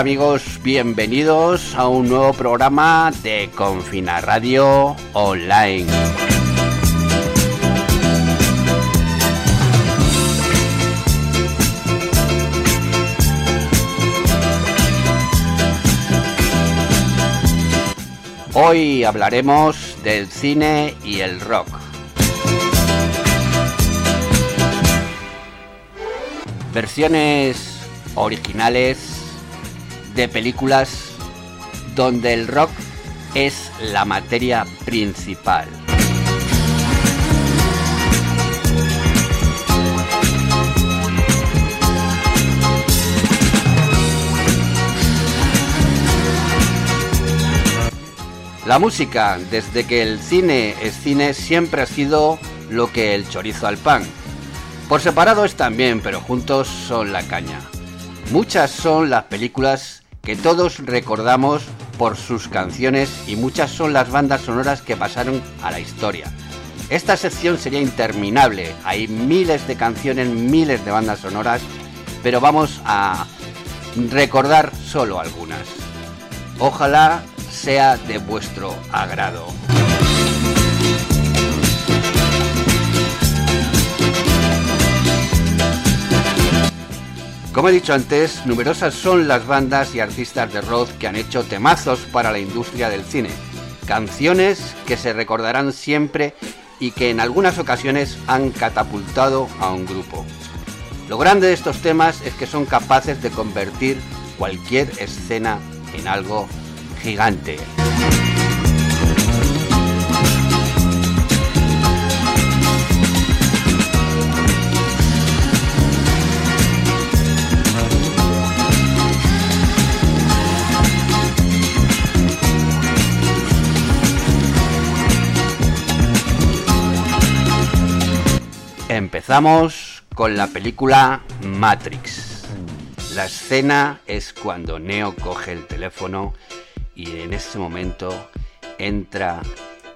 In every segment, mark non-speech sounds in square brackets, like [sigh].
Amigos, bienvenidos a un nuevo programa de Confina Radio Online. Hoy hablaremos del cine y el rock. Versiones originales de películas donde el rock es la materia principal. La música, desde que el cine es cine, siempre ha sido lo que el chorizo al pan. Por separado están bien, pero juntos son la caña. Muchas son las películas que todos recordamos por sus canciones y muchas son las bandas sonoras que pasaron a la historia. Esta sección sería interminable, hay miles de canciones, miles de bandas sonoras, pero vamos a recordar solo algunas. Ojalá sea de vuestro agrado. Como he dicho antes, numerosas son las bandas y artistas de rock que han hecho temazos para la industria del cine. Canciones que se recordarán siempre y que en algunas ocasiones han catapultado a un grupo. Lo grande de estos temas es que son capaces de convertir cualquier escena en algo gigante. Empezamos con la película Matrix. La escena es cuando Neo coge el teléfono y en ese momento entra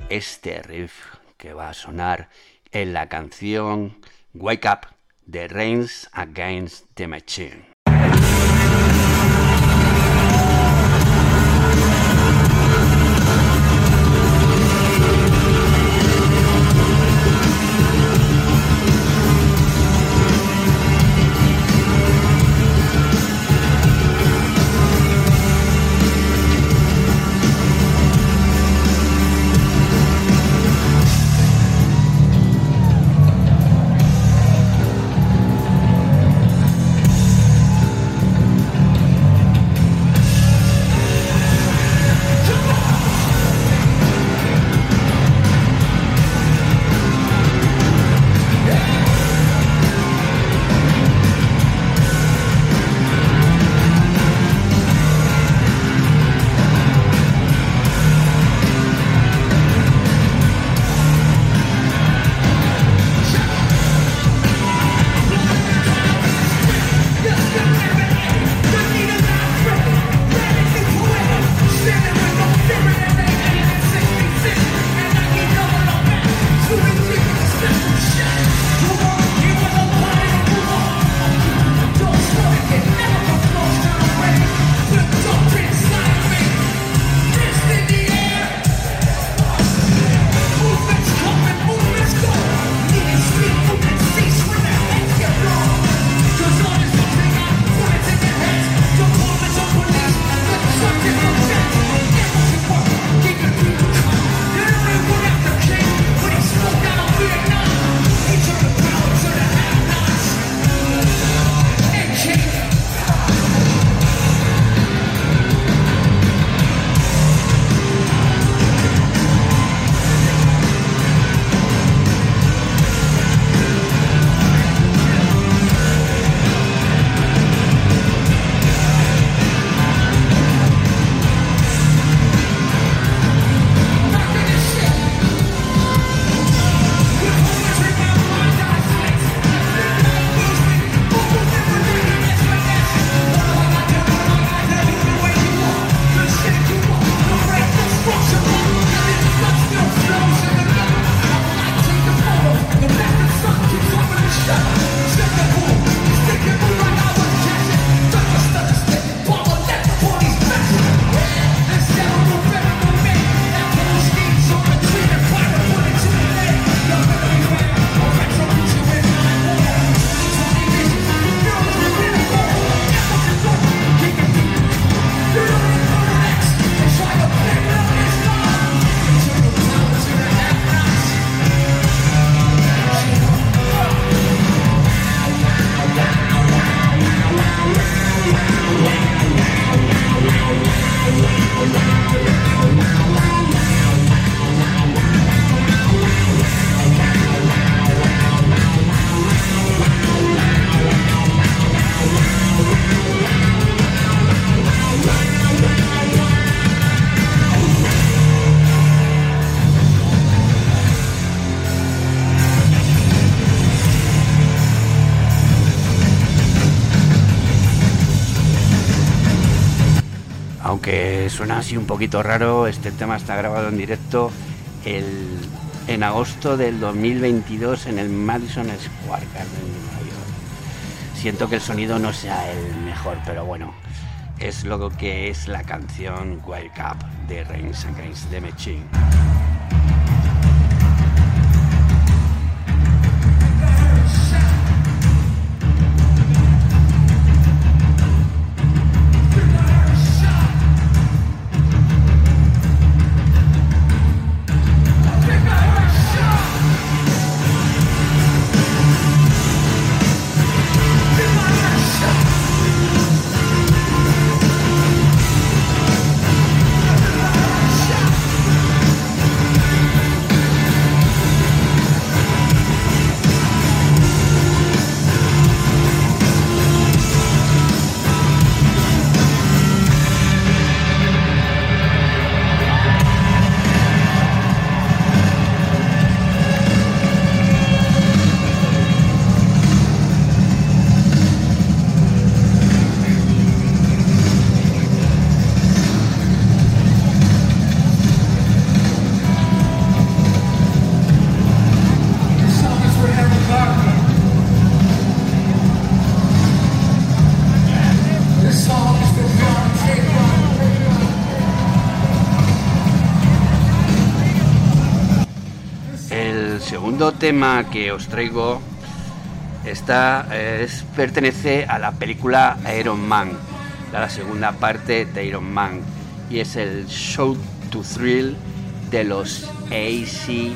este riff que va a sonar en la canción Wake Up de Reigns Against the Machine. Así un poquito raro, este tema está grabado en directo en agosto del 2022 en el Madison Square Garden de Nueva York. Siento que el sonido no sea el mejor, pero bueno, es lo que es la canción Wake Up de Reigns Against the Machine. Tema que os traigo está, es, pertenece a la película Iron Man, la segunda parte de Iron Man, y es el Show to Thrill de los ACDC.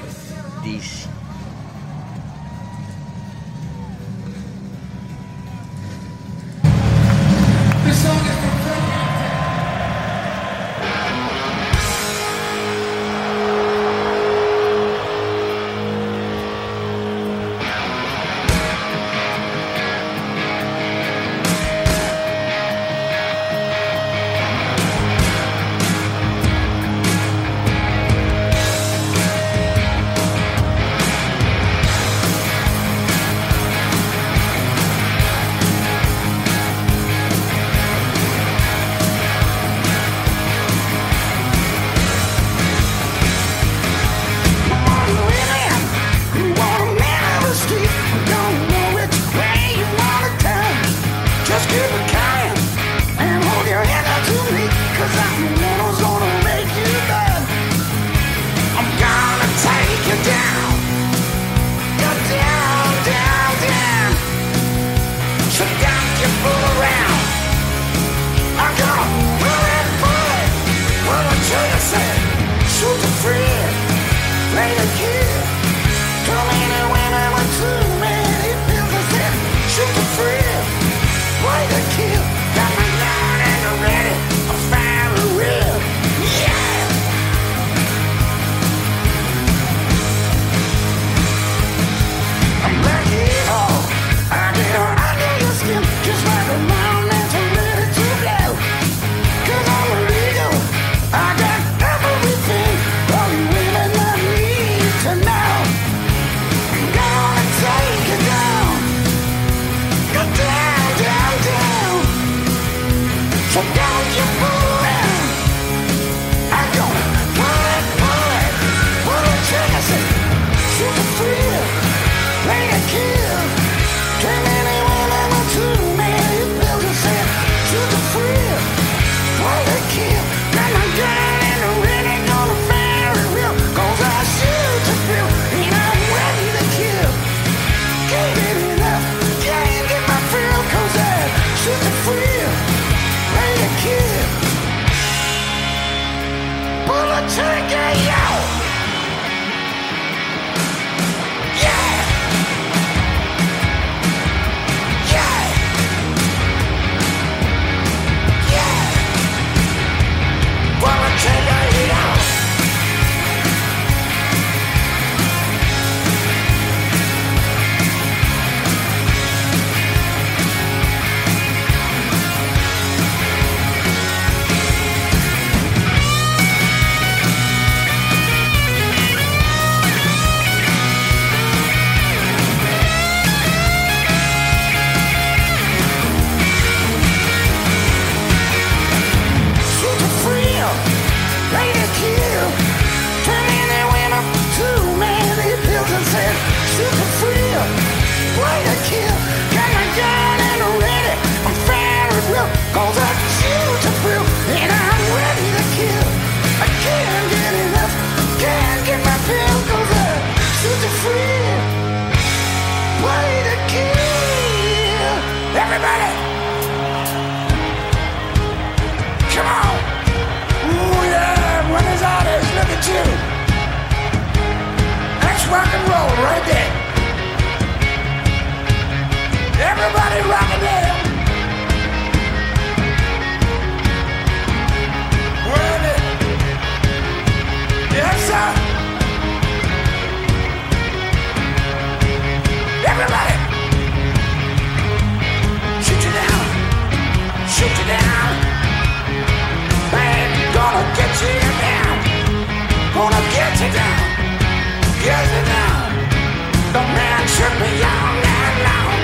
should be young and loud.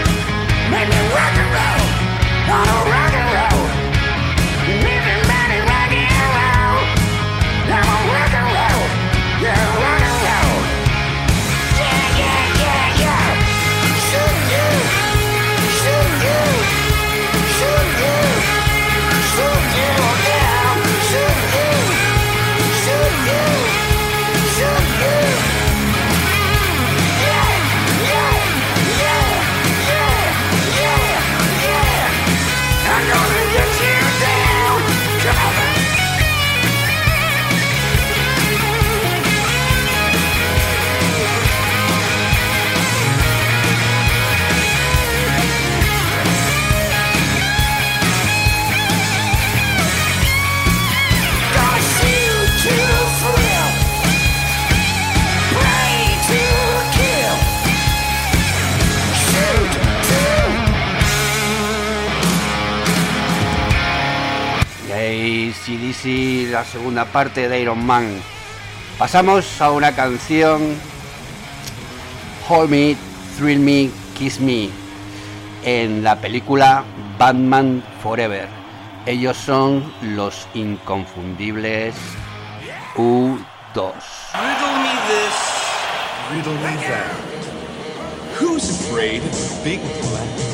Make me rock and roll, not a rock and roll. La segunda parte de Iron Man. Pasamos a una canción Hold Me, Thrill Me, Kiss Me en la película Batman Forever. Ellos son los inconfundibles U2. Riddle me this, riddle me that. Who's afraid of big black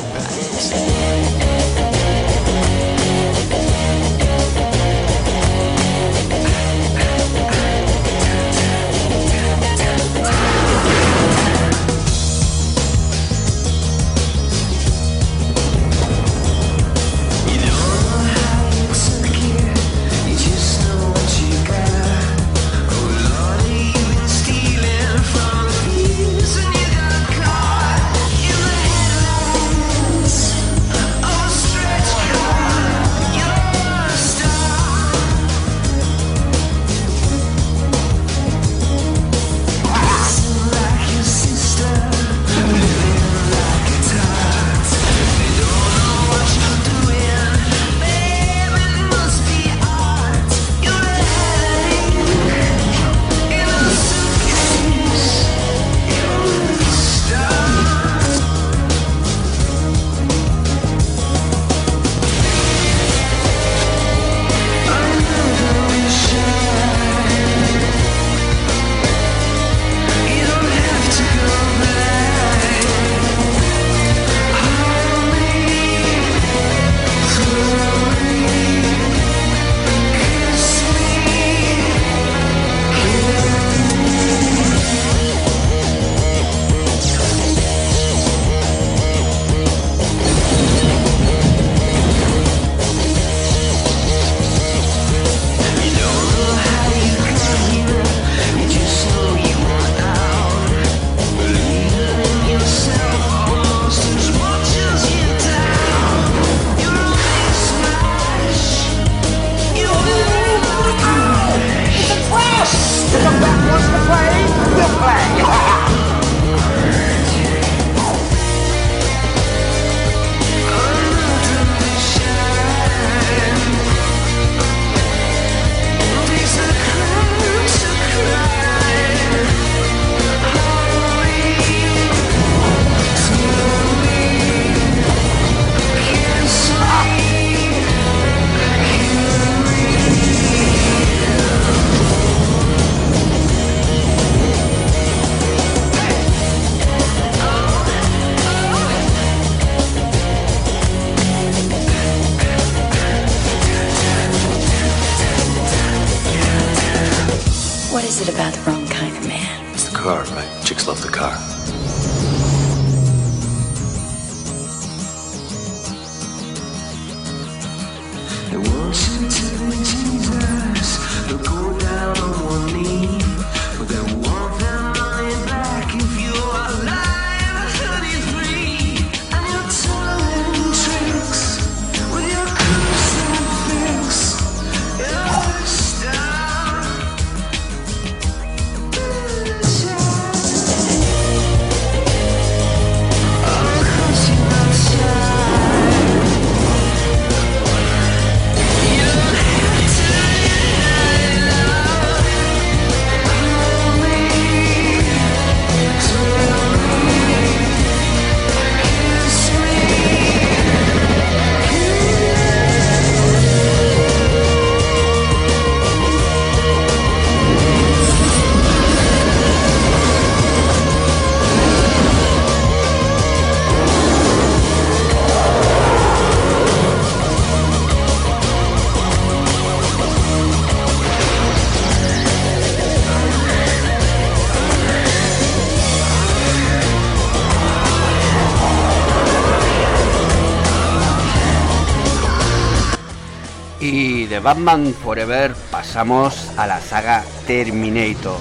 de Batman Forever pasamos a la saga Terminator.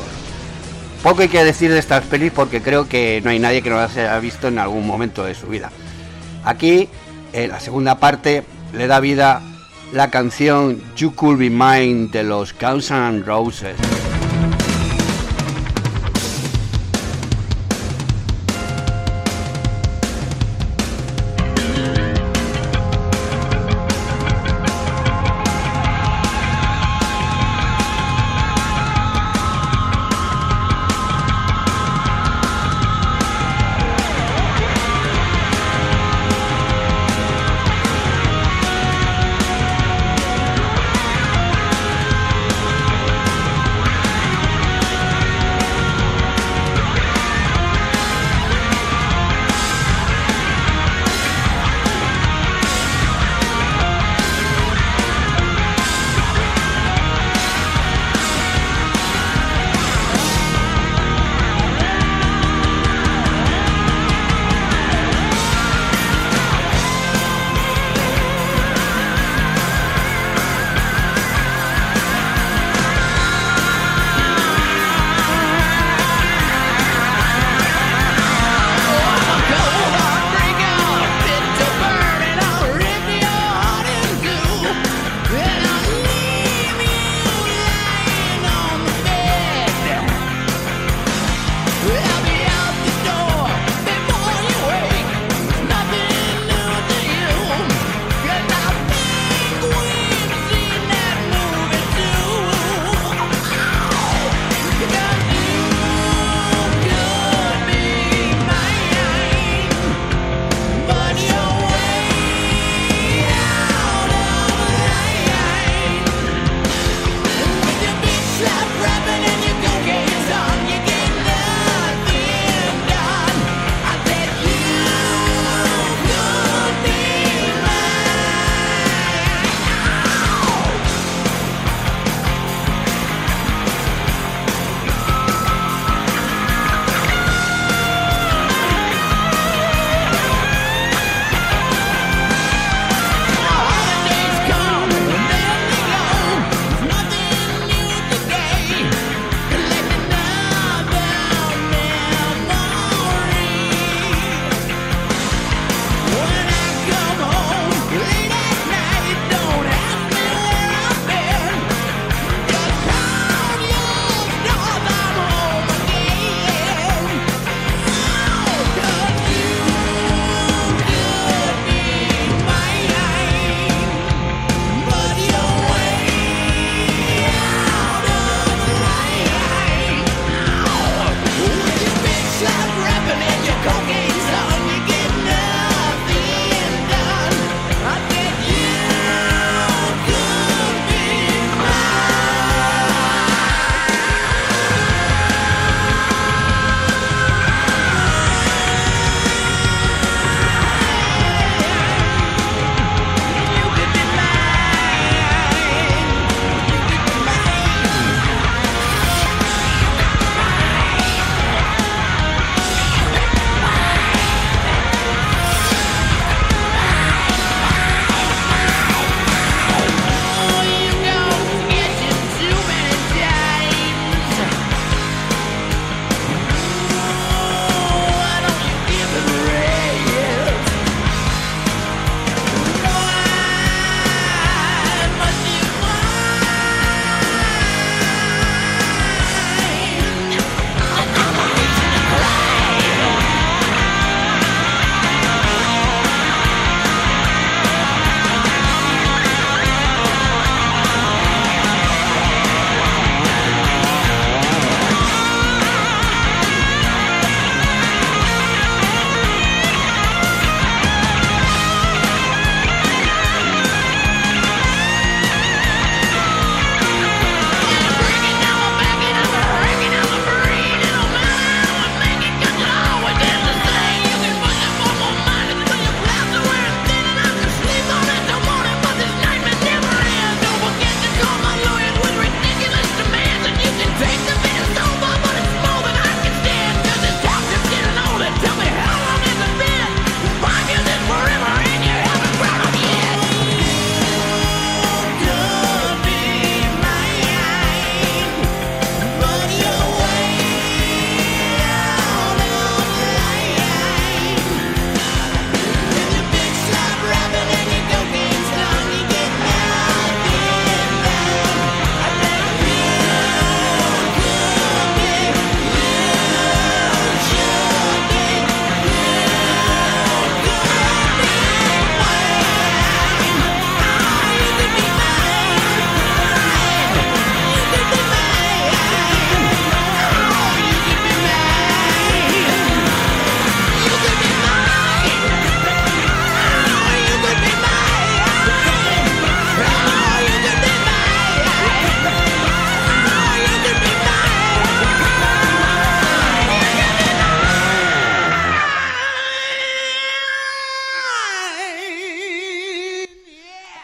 Poco hay que decir de estas pelis porque creo que no hay nadie que no las haya visto en algún momento de su vida. Aquí, en la segunda parte, le da vida la canción You Could Be Mine de los Guns N' Roses.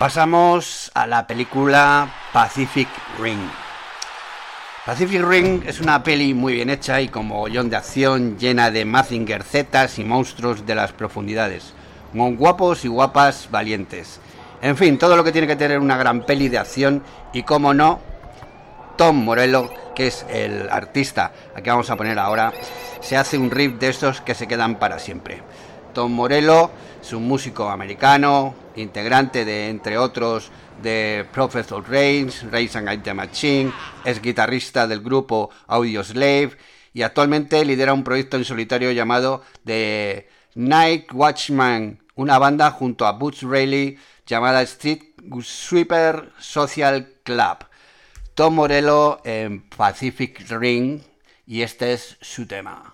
Pasamos a la película Pacific Ring. Pacific Ring es una peli muy bien hecha y como bollón de acción llena de Mazinger Zetas y monstruos de las profundidades, con guapos y guapas valientes. En fin, todo lo que tiene que tener una gran peli de acción y como no, Tom Morello, que es el artista a que vamos a poner ahora, se hace un riff de estos que se quedan para siempre. Tom Morello es un músico americano, integrante de, entre otros, de Professor Reigns, Race and the Machine, es guitarrista del grupo Audio Slave y actualmente lidera un proyecto en solitario llamado The Night Watchman, una banda junto a Butch Rayleigh llamada Street Sweeper Social Club. Tom Morello en Pacific Ring y este es su tema.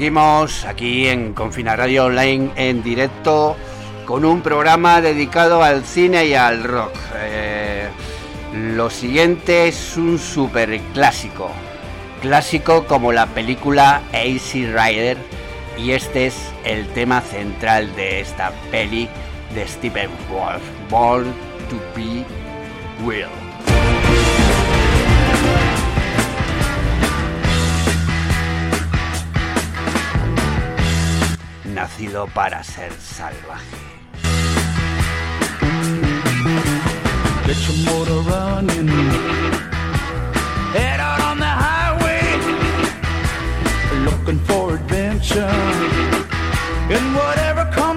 Seguimos aquí en Confina Radio Online en directo con un programa dedicado al cine y al rock. Eh, lo siguiente es un super clásico, clásico como la película AC Rider y este es el tema central de esta peli de Stephen Wolf, Born to Be Will. nacido para ser salvaje. Get your motor running. Head out on the highway. Looking for adventure. And whatever comes.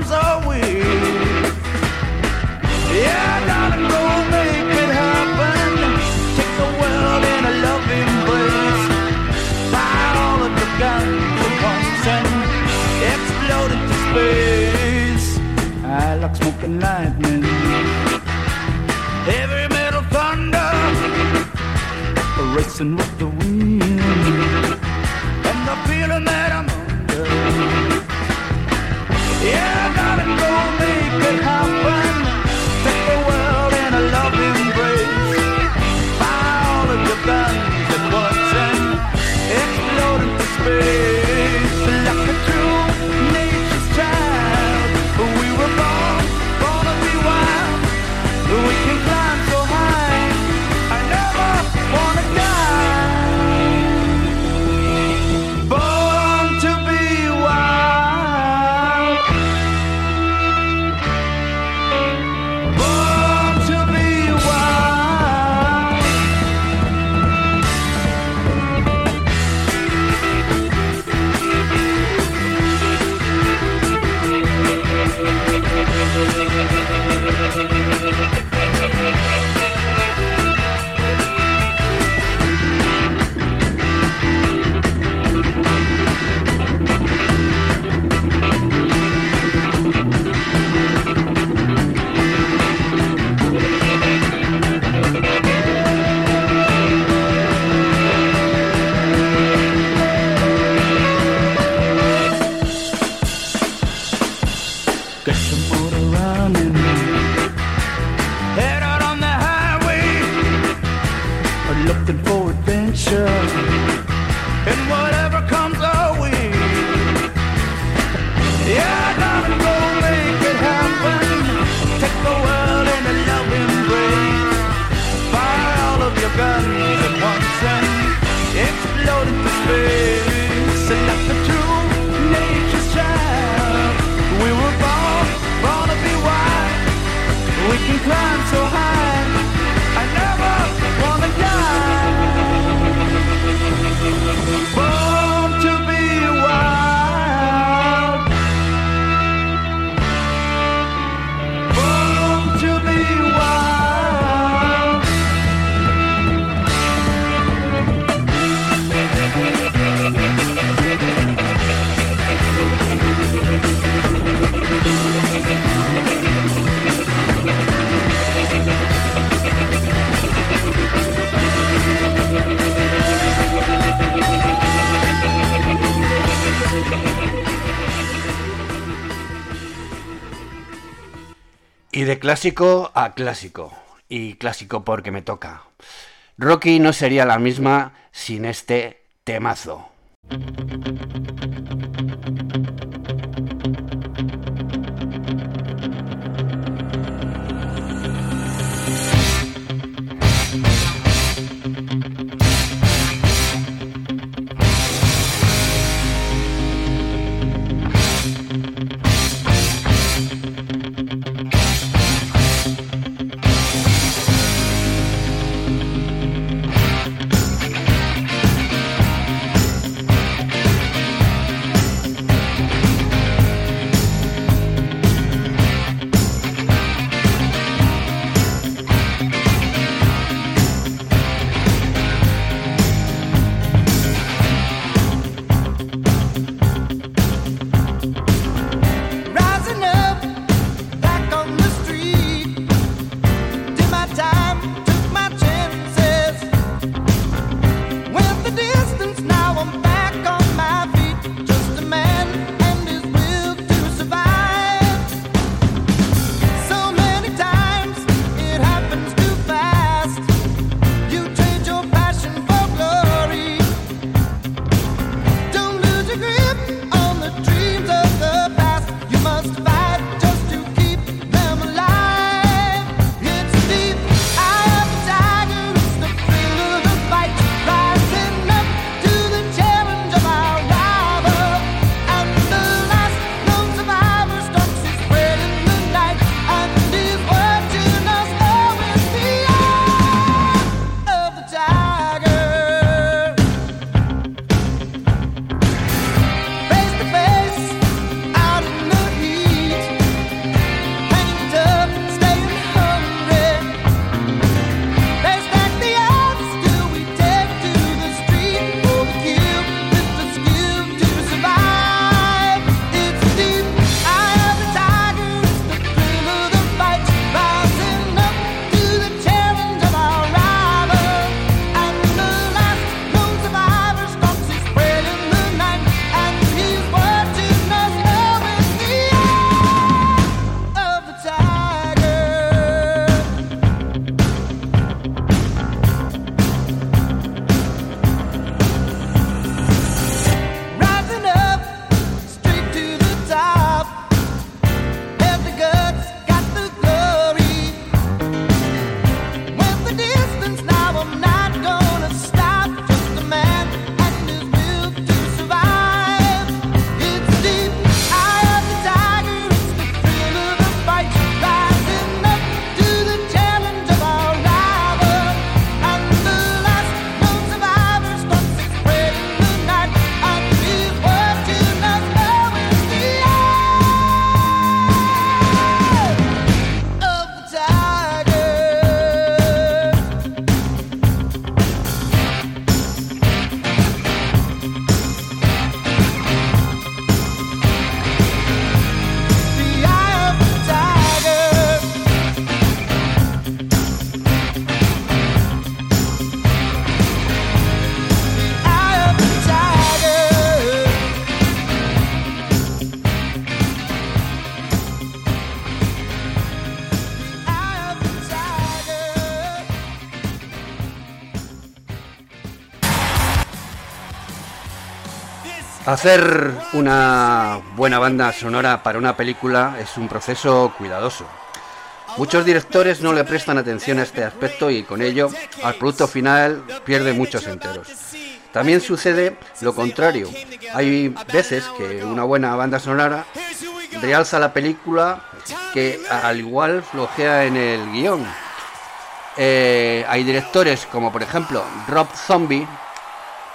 clásico a clásico. Y clásico porque me toca. Rocky no sería la misma sin este temazo. Hacer una buena banda sonora para una película es un proceso cuidadoso. Muchos directores no le prestan atención a este aspecto y con ello al producto final pierde muchos enteros. También sucede lo contrario. Hay veces que una buena banda sonora realza la película que al igual flojea en el guion. Eh, hay directores como por ejemplo Rob Zombie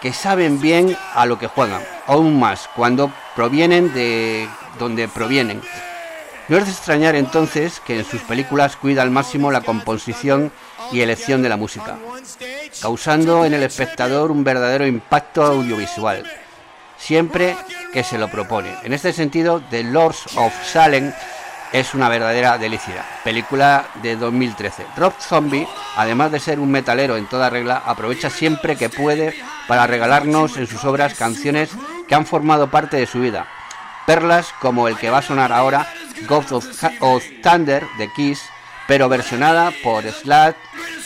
que saben bien a lo que juegan, aún más cuando provienen de donde provienen. No es de extrañar entonces que en sus películas cuida al máximo la composición y elección de la música, causando en el espectador un verdadero impacto audiovisual, siempre que se lo propone. En este sentido, The Lords of Salem es una verdadera delicia. Película de 2013. Rob Zombie, además de ser un metalero en toda regla, aprovecha siempre que puede para regalarnos en sus obras canciones que han formado parte de su vida. Perlas como el que va a sonar ahora, God of, Thunder de Kiss, pero versionada por Slash,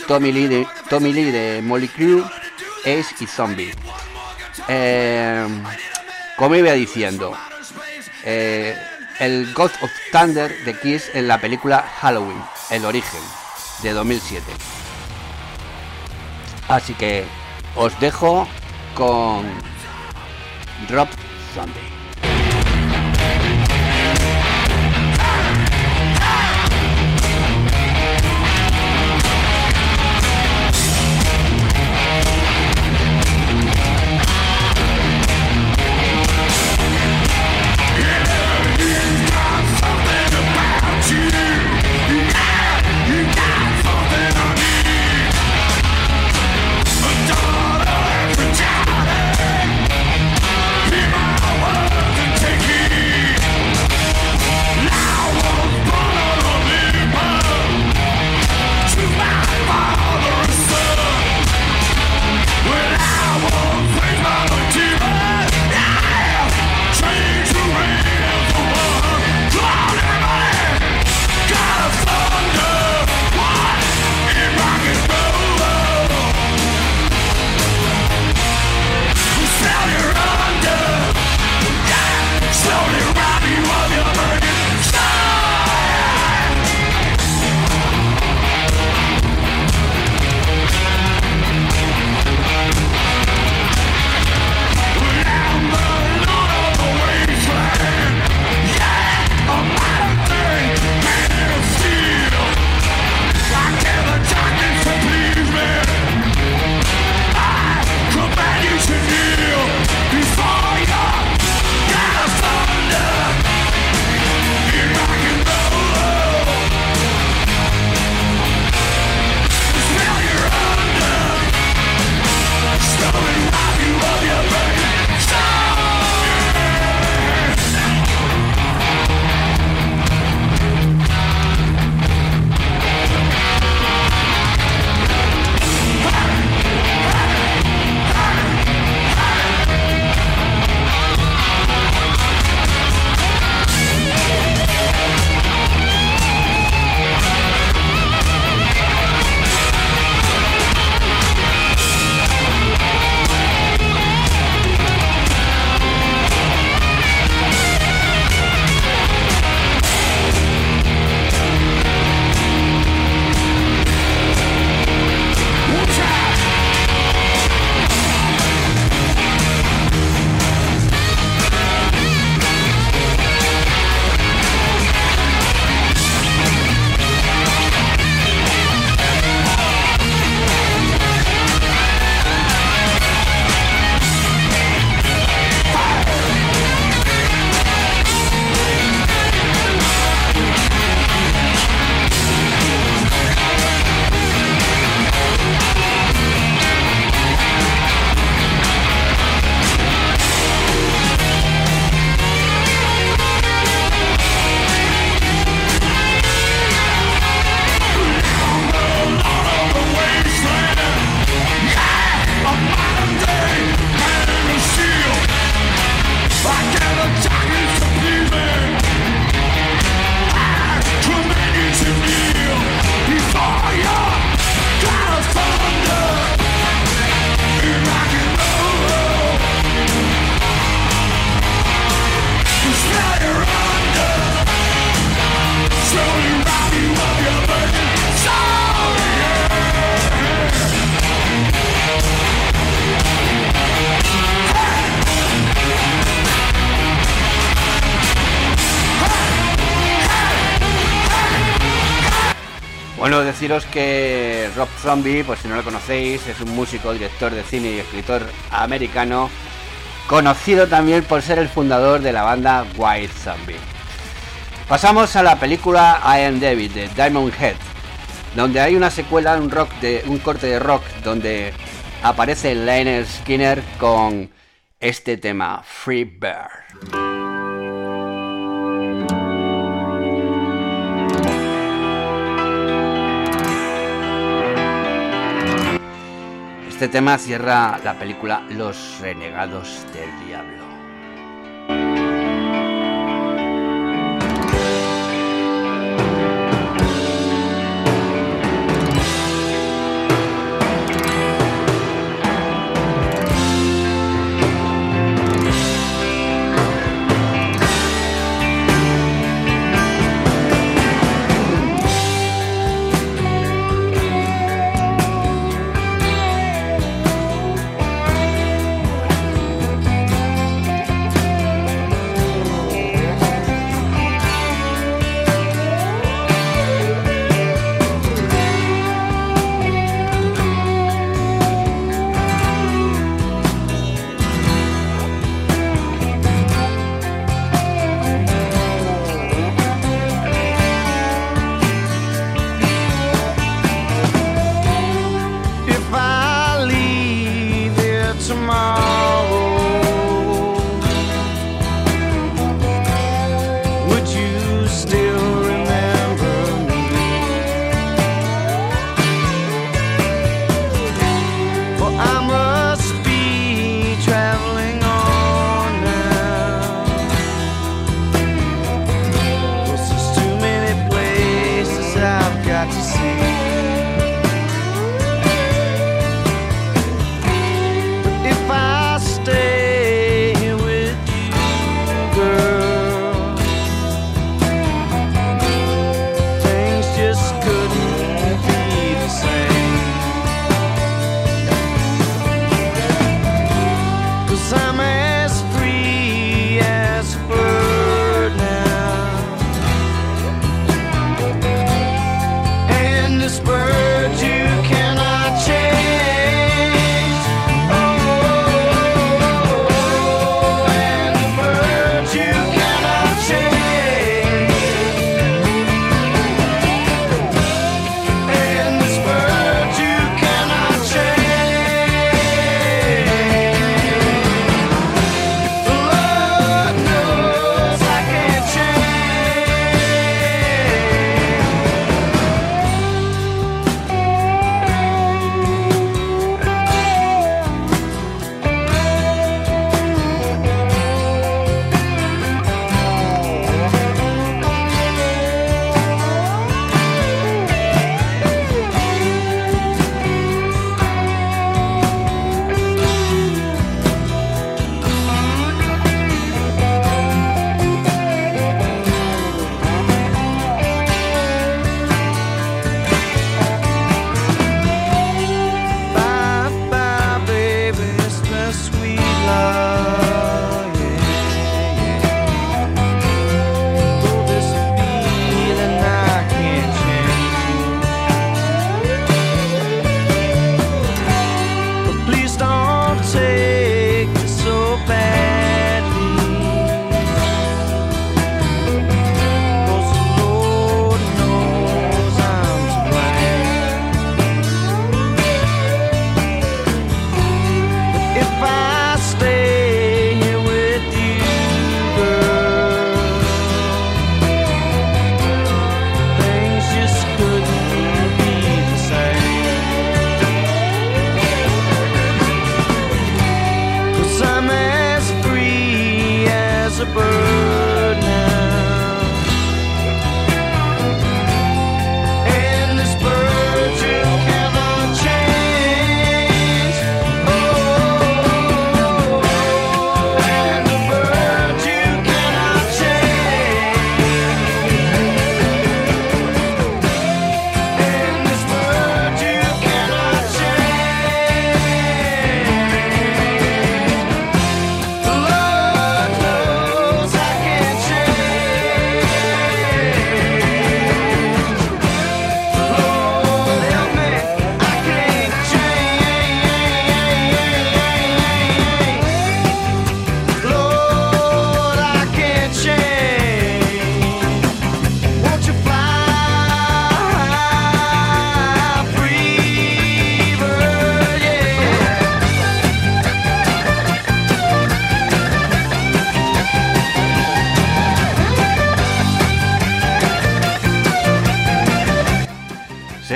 Tommy Lee de, Tommy Lee de Molly Crew, Ace y Zombie. Eh, como iba diciendo, eh, el God of Thunder de Kiss en la película Halloween, El origen, de 2007. Así que os dejo con Drop Sunday. Bueno, deciros que Rob Zombie, pues si no lo conocéis, es un músico, director de cine y escritor americano, conocido también por ser el fundador de la banda White Zombie. Pasamos a la película I Am David de Diamond Head, donde hay una secuela, un de un corte de rock donde aparece Lionel Skinner con este tema Free Bird. Este tema cierra la película Los Renegados del Diablo.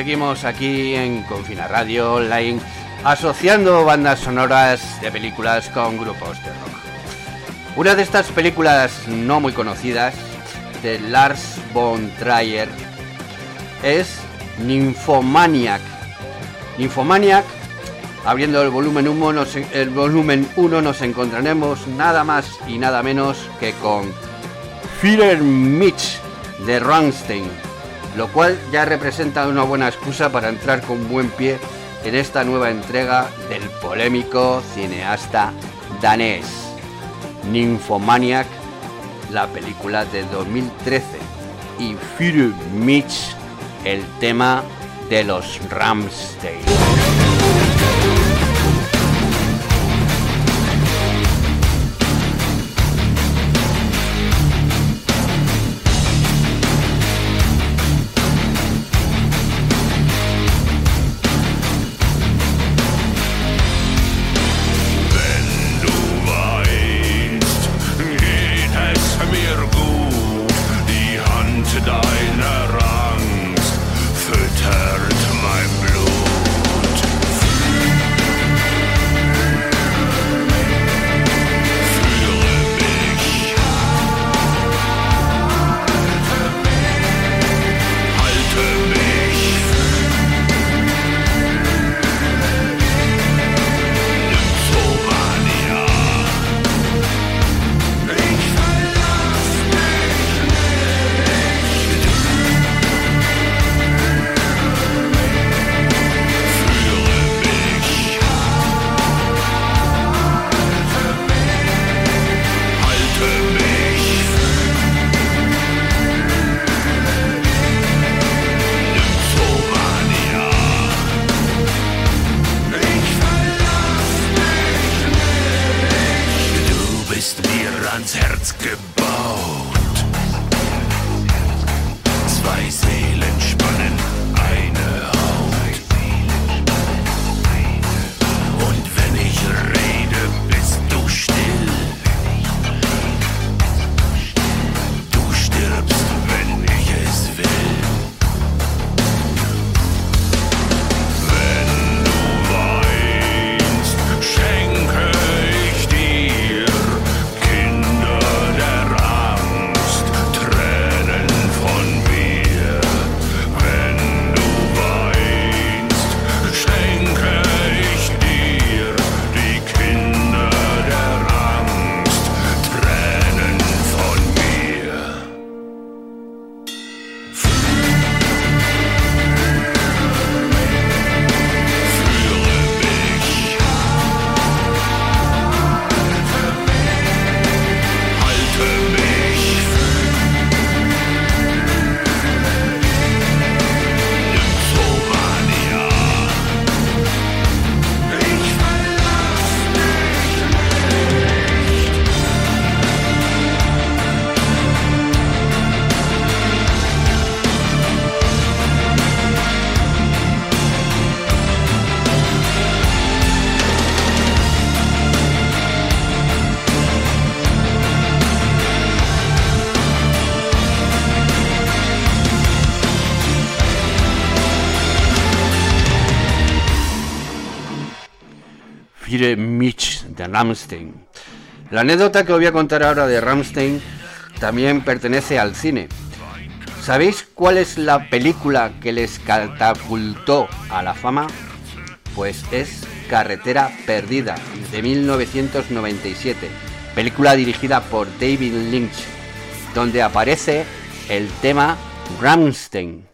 Seguimos aquí en Confina Radio Online asociando bandas sonoras de películas con grupos de rock. Una de estas películas no muy conocidas de Lars von Trier es Nymphomaniac. Nymphomaniac, abriendo el volumen 1 nos, el volumen 1 nos encontraremos nada más y nada menos que con Führer Mitch de Rammstein, lo cual ya representa una buena excusa para entrar con buen pie en esta nueva entrega del polémico cineasta danés Nymphomaniac, la película de 2013, y Führer Mitch, el tema de los Ramstein. Mitch de Ramstein. La anécdota que os voy a contar ahora de Ramstein también pertenece al cine. ¿Sabéis cuál es la película que les catapultó a la fama? Pues es Carretera Perdida, de 1997, película dirigida por David Lynch, donde aparece el tema Ramstein.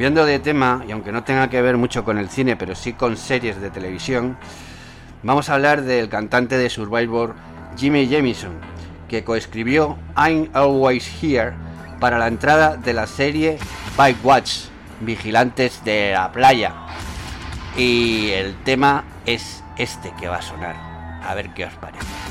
Cambiando de tema, y aunque no tenga que ver mucho con el cine, pero sí con series de televisión, vamos a hablar del cantante de Survivor Jimmy Jamison, que coescribió I'm Always Here para la entrada de la serie Bike Watch, Vigilantes de la Playa. Y el tema es este que va a sonar. A ver qué os parece.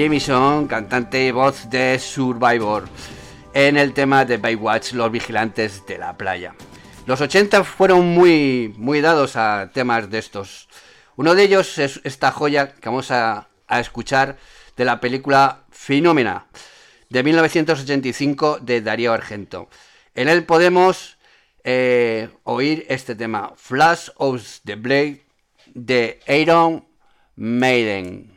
Jamison, cantante y voz de Survivor, en el tema de Baywatch, Los Vigilantes de la Playa. Los 80 fueron muy, muy dados a temas de estos. Uno de ellos es esta joya que vamos a, escuchar de la película Fenómena, de 1985 de Darío Argento. En él podemos eh, oír este tema, Flash of the Blade, de Iron Maiden.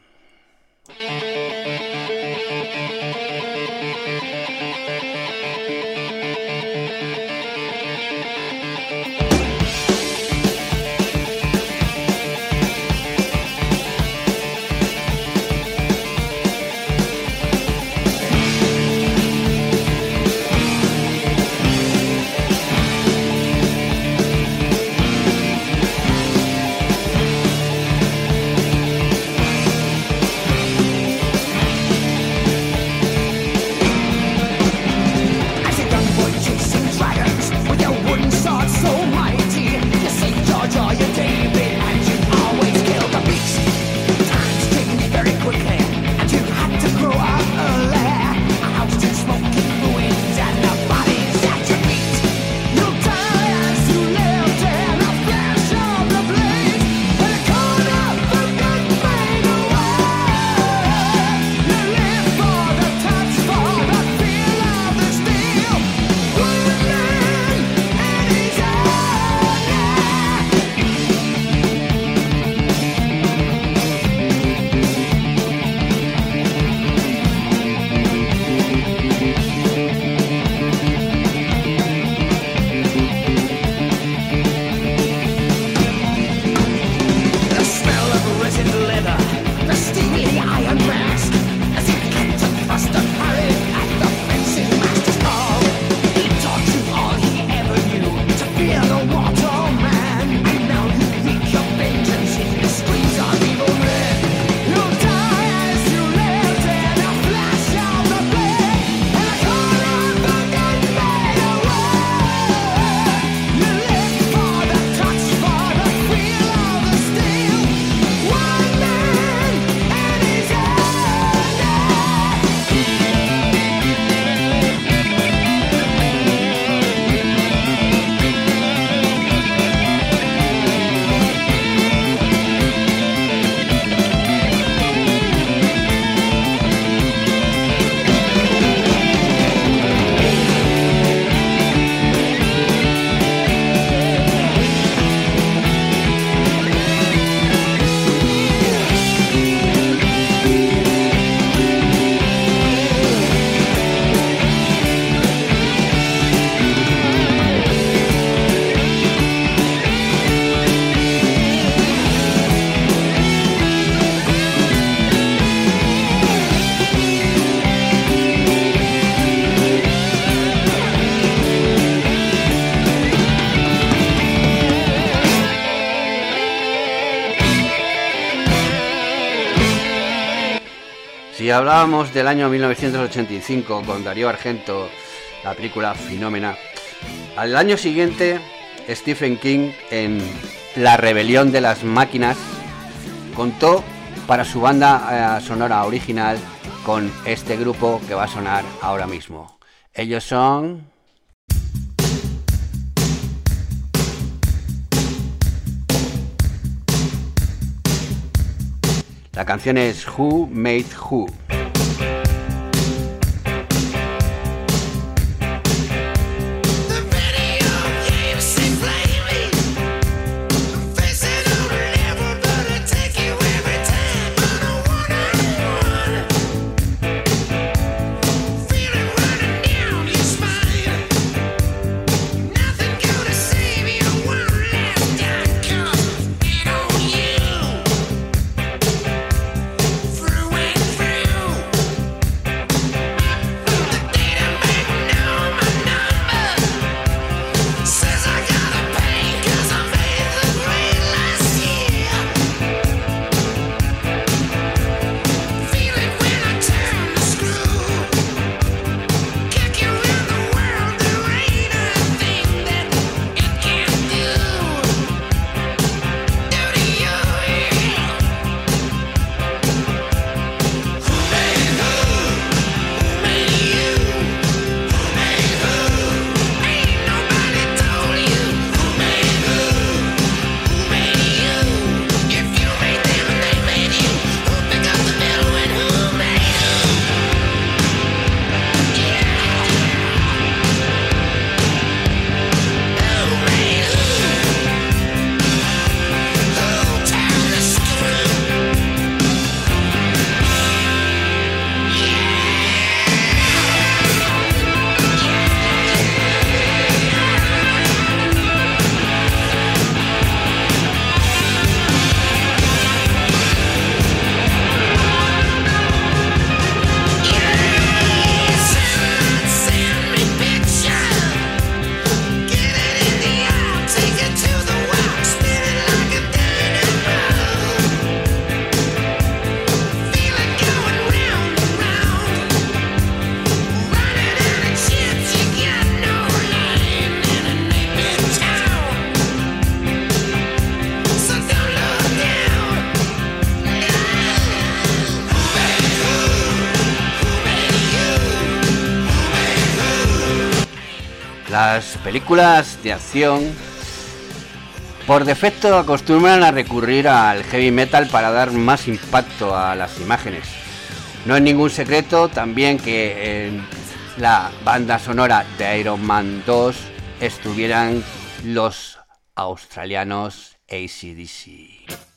Hablábamos del año 1985 con Darío Argento, la película Fenómena, al año siguiente Stephen King en La rebelión de las máquinas contó para su banda eh, sonora original con este grupo que va a sonar ahora mismo. Ellos son... La canción es Who Made Who. Películas de acción por defecto acostumbran a recurrir al heavy metal para dar más impacto a las imágenes. No es ningún secreto también que en la banda sonora de Iron Man 2 estuvieran los australianos ACDC.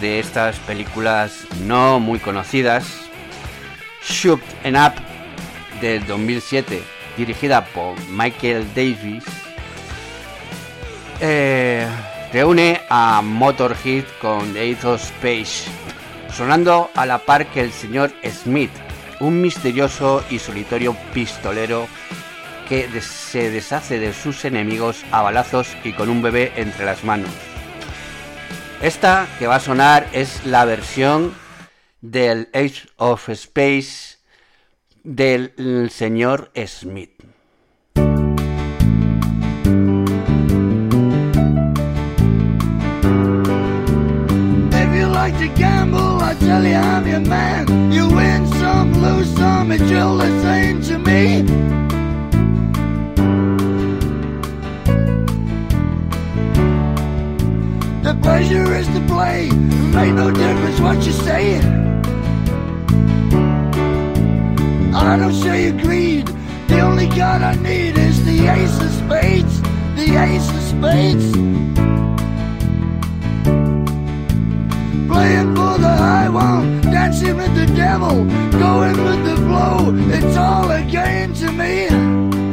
De estas películas no muy conocidas, Shoot and Up del 2007, dirigida por Michael Davis, eh, reúne a Motorhead con The of Space, sonando a la par que el señor Smith, un misterioso y solitario pistolero que se deshace de sus enemigos a balazos y con un bebé entre las manos. Esta que va a sonar es la versión del Age of Space del señor Smith. like to gamble, I tell you I'm your man. You win some, lose some, it's all the same to me. Pleasure is to play, It made no difference what you say. I don't show you greed, the only card I need is the ace of spades, the ace of spades. playing for the high one, dancing with the devil, going with the flow. It's all a game to me.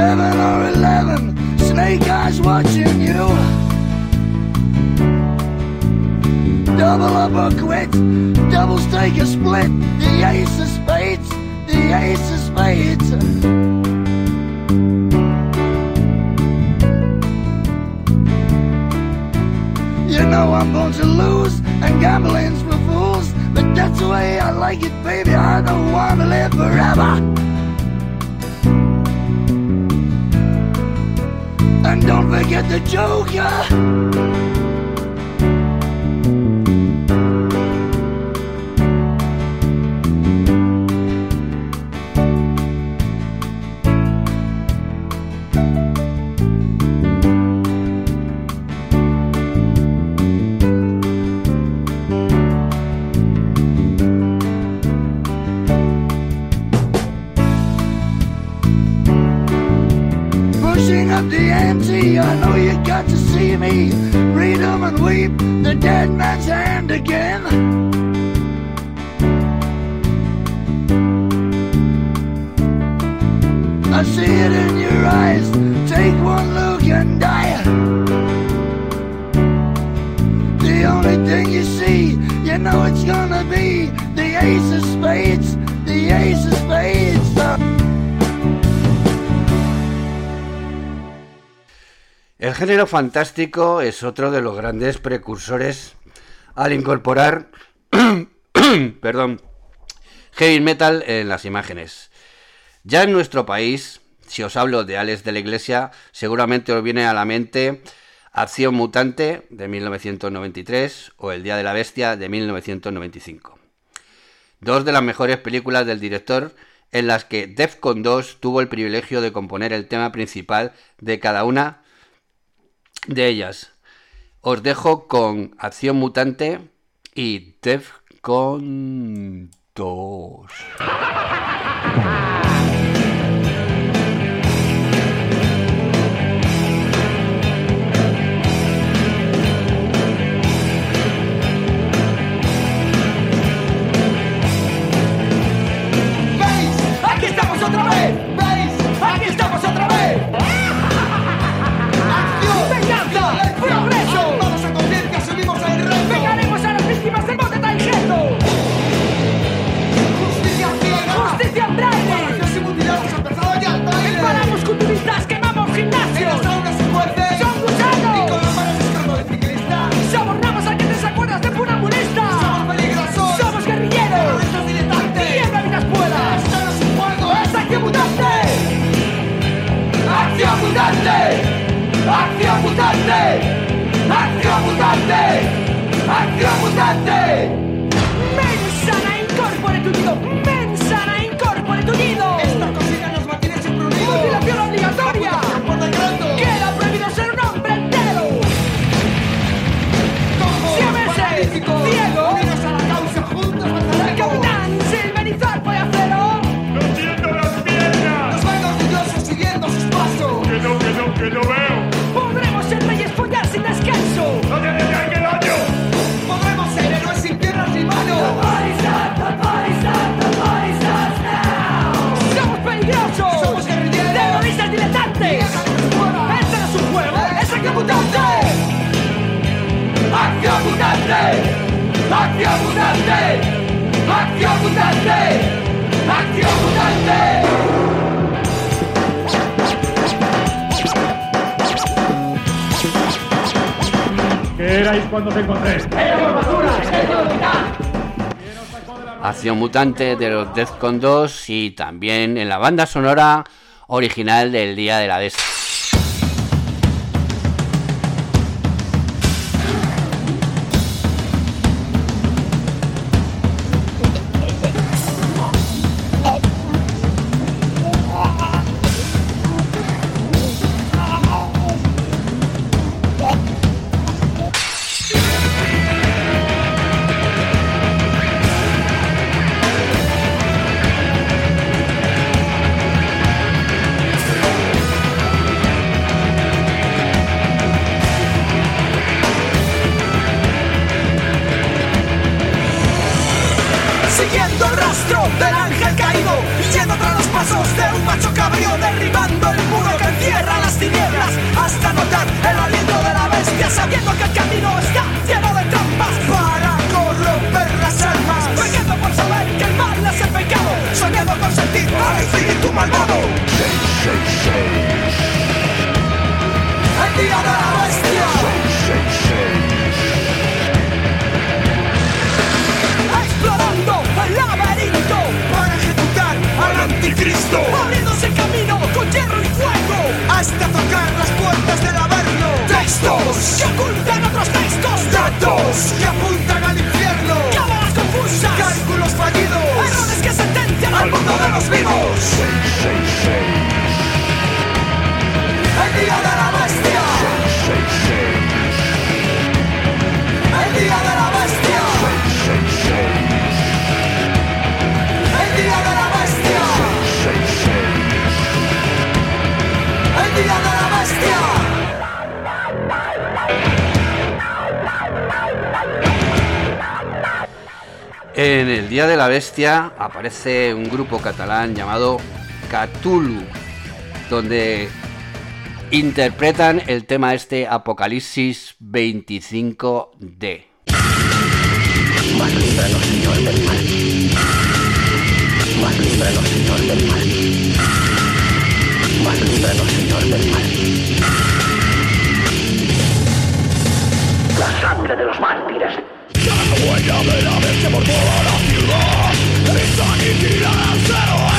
Seven or eleven, snake eyes watching you. Double up or quit, doubles take a split. The ace of spades, the ace of spades. You know I'm going to lose, and gambling's for fools. But that's the way I like it, baby. I don't want to live forever. And don't forget the Joker. Fantástico es otro de los grandes precursores al incorporar, [clears throat] perdón, heavy metal en las imágenes. Ya en nuestro país, si os hablo de Alex de la Iglesia, seguramente os viene a la mente Acción Mutante de 1993 o El Día de la Bestia de 1995. Dos de las mejores películas del director en las que Defcon 2 tuvo el privilegio de componer el tema principal de cada una de ellas. Os dejo con Acción Mutante y Defcon 2. ¡Aquí estamos otra vez! ¿Veis? ¡Aquí estamos otra vez! mutante! Acción mutante! Acción mutante! Acción mutante! Acción mutante, acción mutante, acción mutante. ¿Qué erais cuando te encontré? Éramos basura. Acción Mutante de los Defcon 2 y también en la banda sonora original del Día de la Bestia. De la Bestia aparece un grupo catalán llamado Cthulhu, donde interpretan el tema este Apocalipsis 25D. La sangre de los mártires. El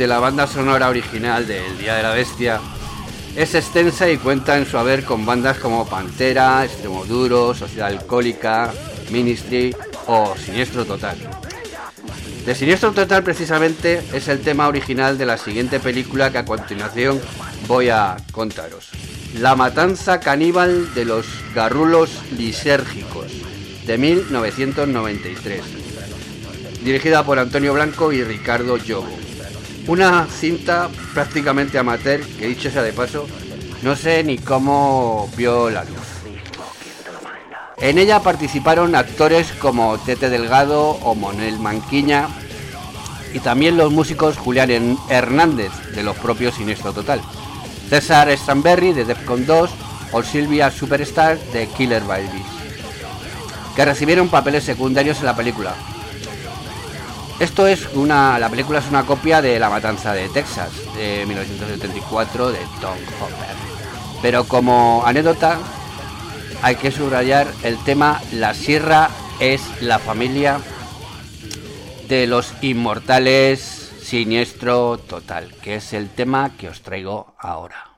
de la banda sonora original del Día de la Bestia es extensa y cuenta en su haber con bandas como Pantera, Extremoduro, Sociedad Alcohólica, Ministry o Siniestro Total. De Siniestro Total precisamente es el tema original de la siguiente película que a continuación voy a contaros. La matanza caníbal de los garrulos lisérgicos de 1993 dirigida por Antonio Blanco y Ricardo Yogo. Una cinta prácticamente amateur que dicho sea de paso, no sé ni cómo vio la luz. En ella participaron actores como Tete Delgado o Monel Manquiña y también los músicos Julián Hernández de los propios Siniestro Total, César Stanberry de Defcon 2 o Silvia Superstar de Killer Babies, que recibieron papeles secundarios en la película, Esto es una. La película es una copia de La Matanza de Texas de 1974 de Tom Hopper. Pero como anécdota, hay que subrayar el tema La Sierra es la familia de los inmortales siniestro total, que es el tema que os traigo ahora.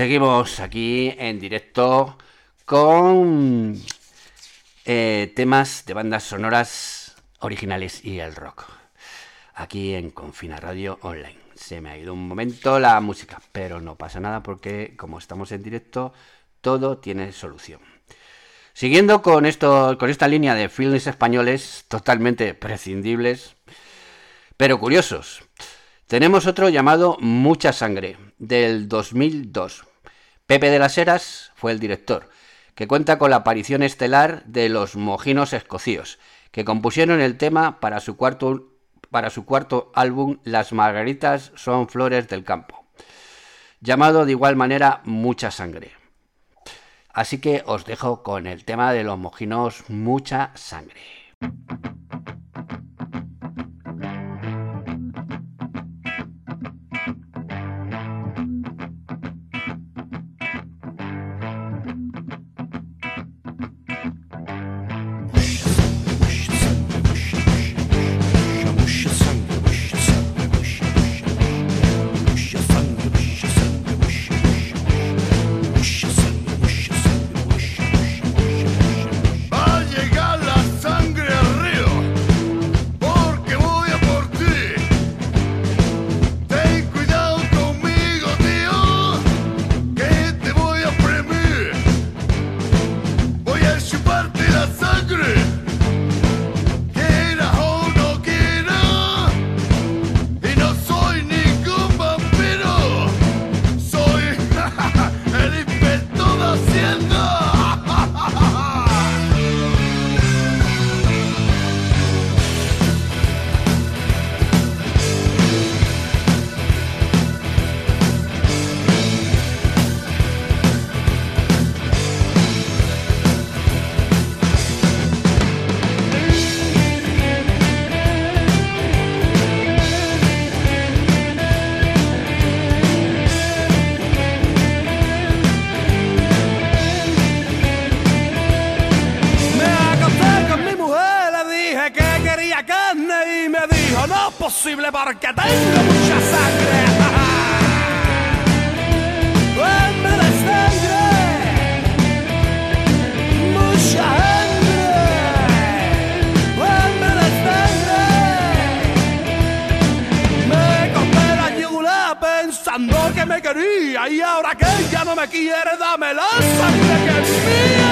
Seguimos aquí en directo con eh, temas de bandas sonoras originales y el rock. Aquí en Confina Radio Online. Se me ha ido un momento la música, pero no pasa nada porque como estamos en directo, todo tiene solución. Siguiendo con, esto, con esta línea de films españoles totalmente prescindibles, pero curiosos. Tenemos otro llamado Mucha Sangre, del 2002, Pepe de las Heras fue el director, que cuenta con la aparición estelar de los Mojinos Escocíos, que compusieron el tema para su cuarto, para su cuarto álbum Las Margaritas son flores del campo, llamado de igual manera Mucha Sangre. Así que os dejo con el tema de los Mojinos Mucha Sangre. Porque tengo mucha sangre. Hambre de sangre, mucha hambre, hambre de sangre. Me corté la yugular pensando que me quería y ahora que ya no me quiere, dame la sangre que es mía.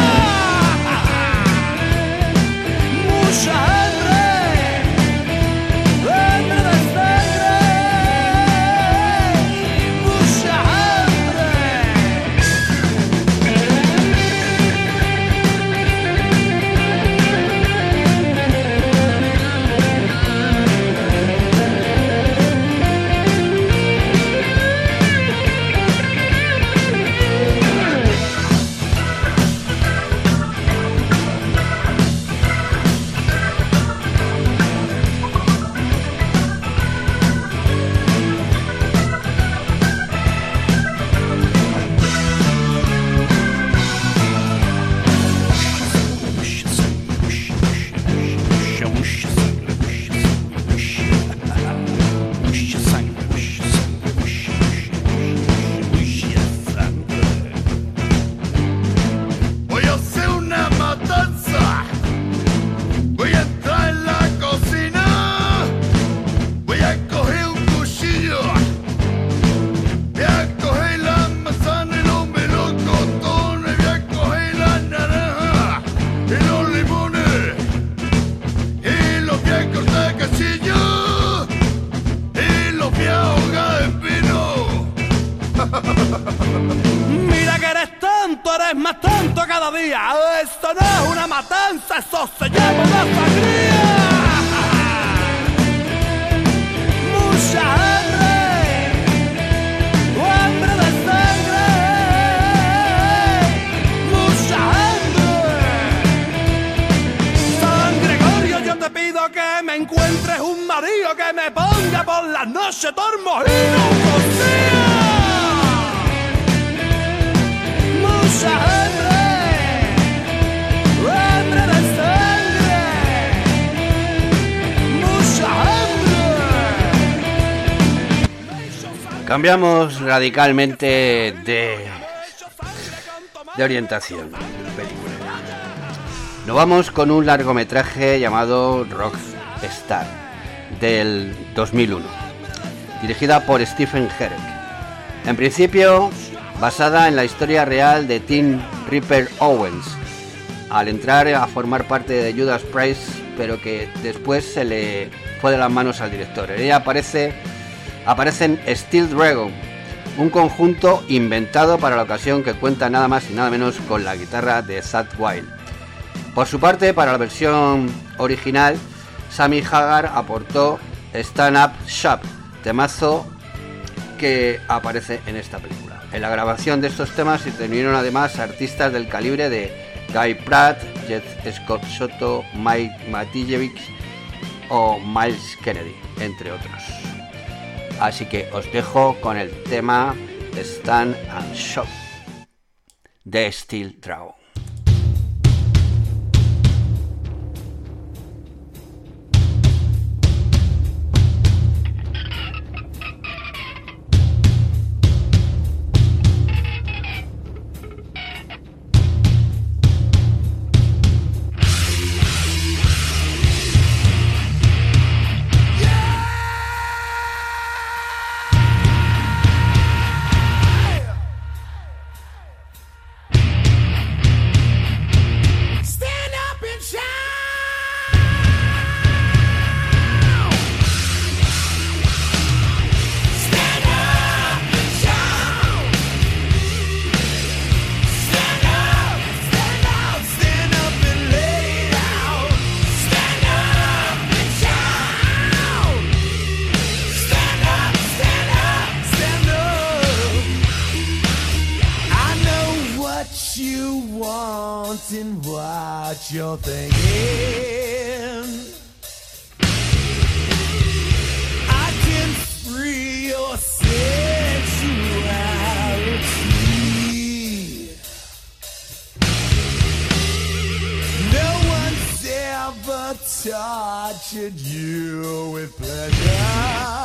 Mira que eres tonto, eres más tonto cada día. Esto no es una matanza, eso se llama una sangría. Mucha hambre, hambre de sangre. Mucha hambre. San Gregorio, yo te pido que me encuentres un marido que me ponga por la noche tormojino cocía. Cambiamos radicalmente de, de orientación. Nos vamos con un largometraje llamado Rockstar del 2001, dirigida por Stephen Herek. En principio, basada en la historia real de Tim Ripper Owens, al entrar a formar parte de Judas Price, pero que después se le fue de las manos al director. Ella aparece, aparecen Steel Dragon, un conjunto inventado para la ocasión que cuenta nada más y nada menos con la guitarra de Zach Wild. Por su parte, para la versión original, Sammy Hagar aportó Stand Up Shop, temazo que aparece en esta película. En la grabación de estos temas se intervinieron además artistas del calibre de Guy Pratt, Jet Scott Soto, Mike Matijevic o Miles Kennedy, entre otros. Así que os dejo con el tema Stand and Shop de Steel Dragon. tortured you with pleasure.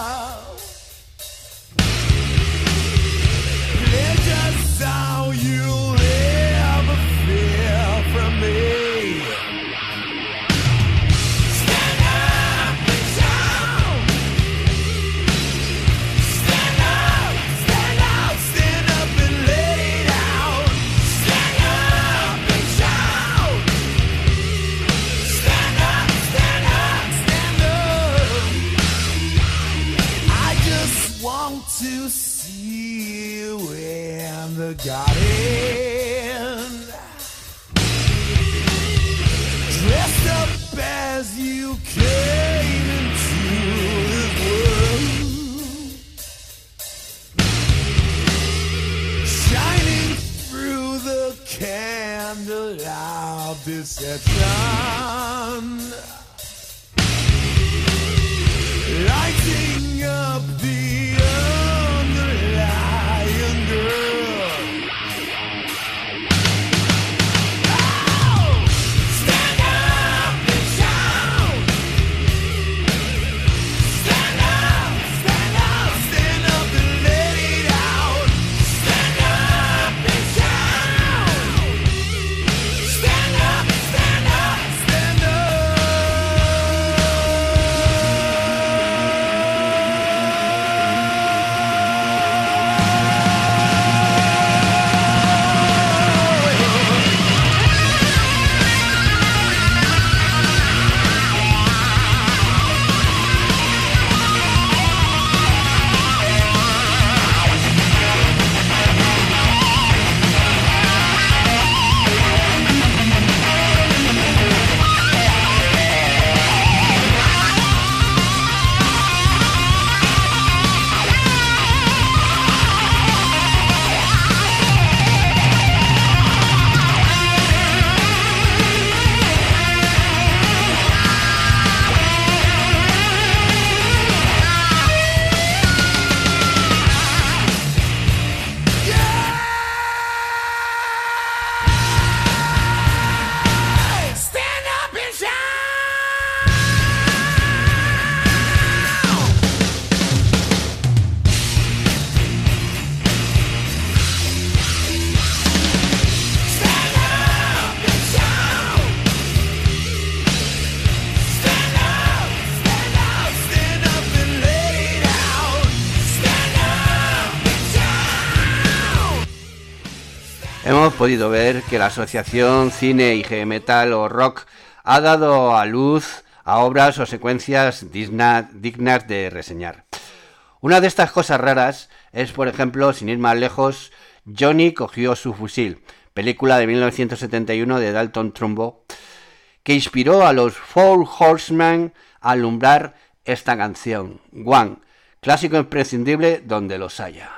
Hemos podido ver que la asociación cine y heavy metal o rock ha dado a luz a obras o secuencias digna- dignas de reseñar. Una de estas cosas raras es, por ejemplo, sin ir más lejos, Johnny cogió su fusil, película de 1971 de Dalton Trumbo, que inspiró a los Four Horsemen a alumbrar esta canción, One, clásico imprescindible donde los haya.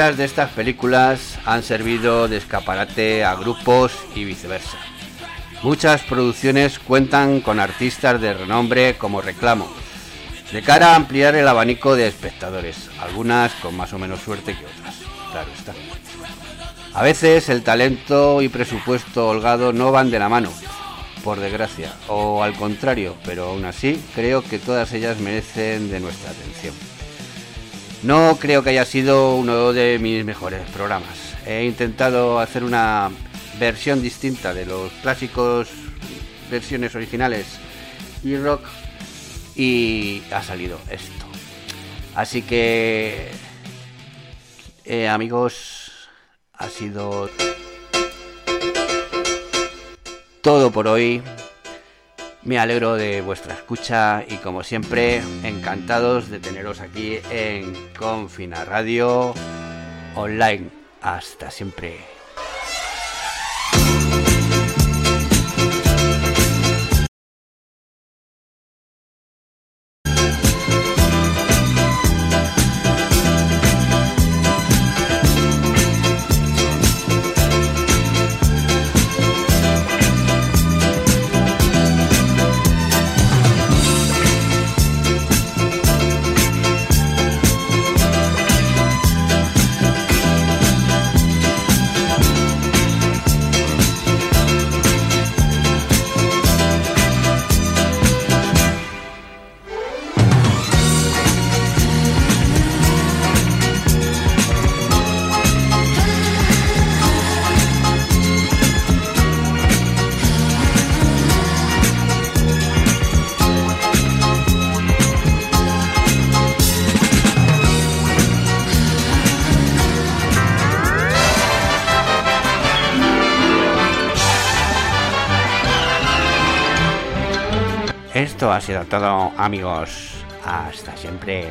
Muchas de estas películas han servido de escaparate a grupos y viceversa. Muchas producciones cuentan con artistas de renombre como reclamo, de cara a ampliar el abanico de espectadores, algunas con más o menos suerte que otras, claro está. A veces el talento y presupuesto holgado no van de la mano, por desgracia, o al contrario, pero aún así creo que todas ellas merecen de nuestra atención. No creo que haya sido uno de mis mejores programas. He intentado hacer una versión distinta de los clásicos versiones originales y rock y ha salido esto. Así que, eh, amigos, ha sido todo por hoy. Me alegro de vuestra escucha y como siempre, encantados de teneros aquí en Confina Radio Online. Hasta siempre. Ha sido todo amigos. Hasta siempre.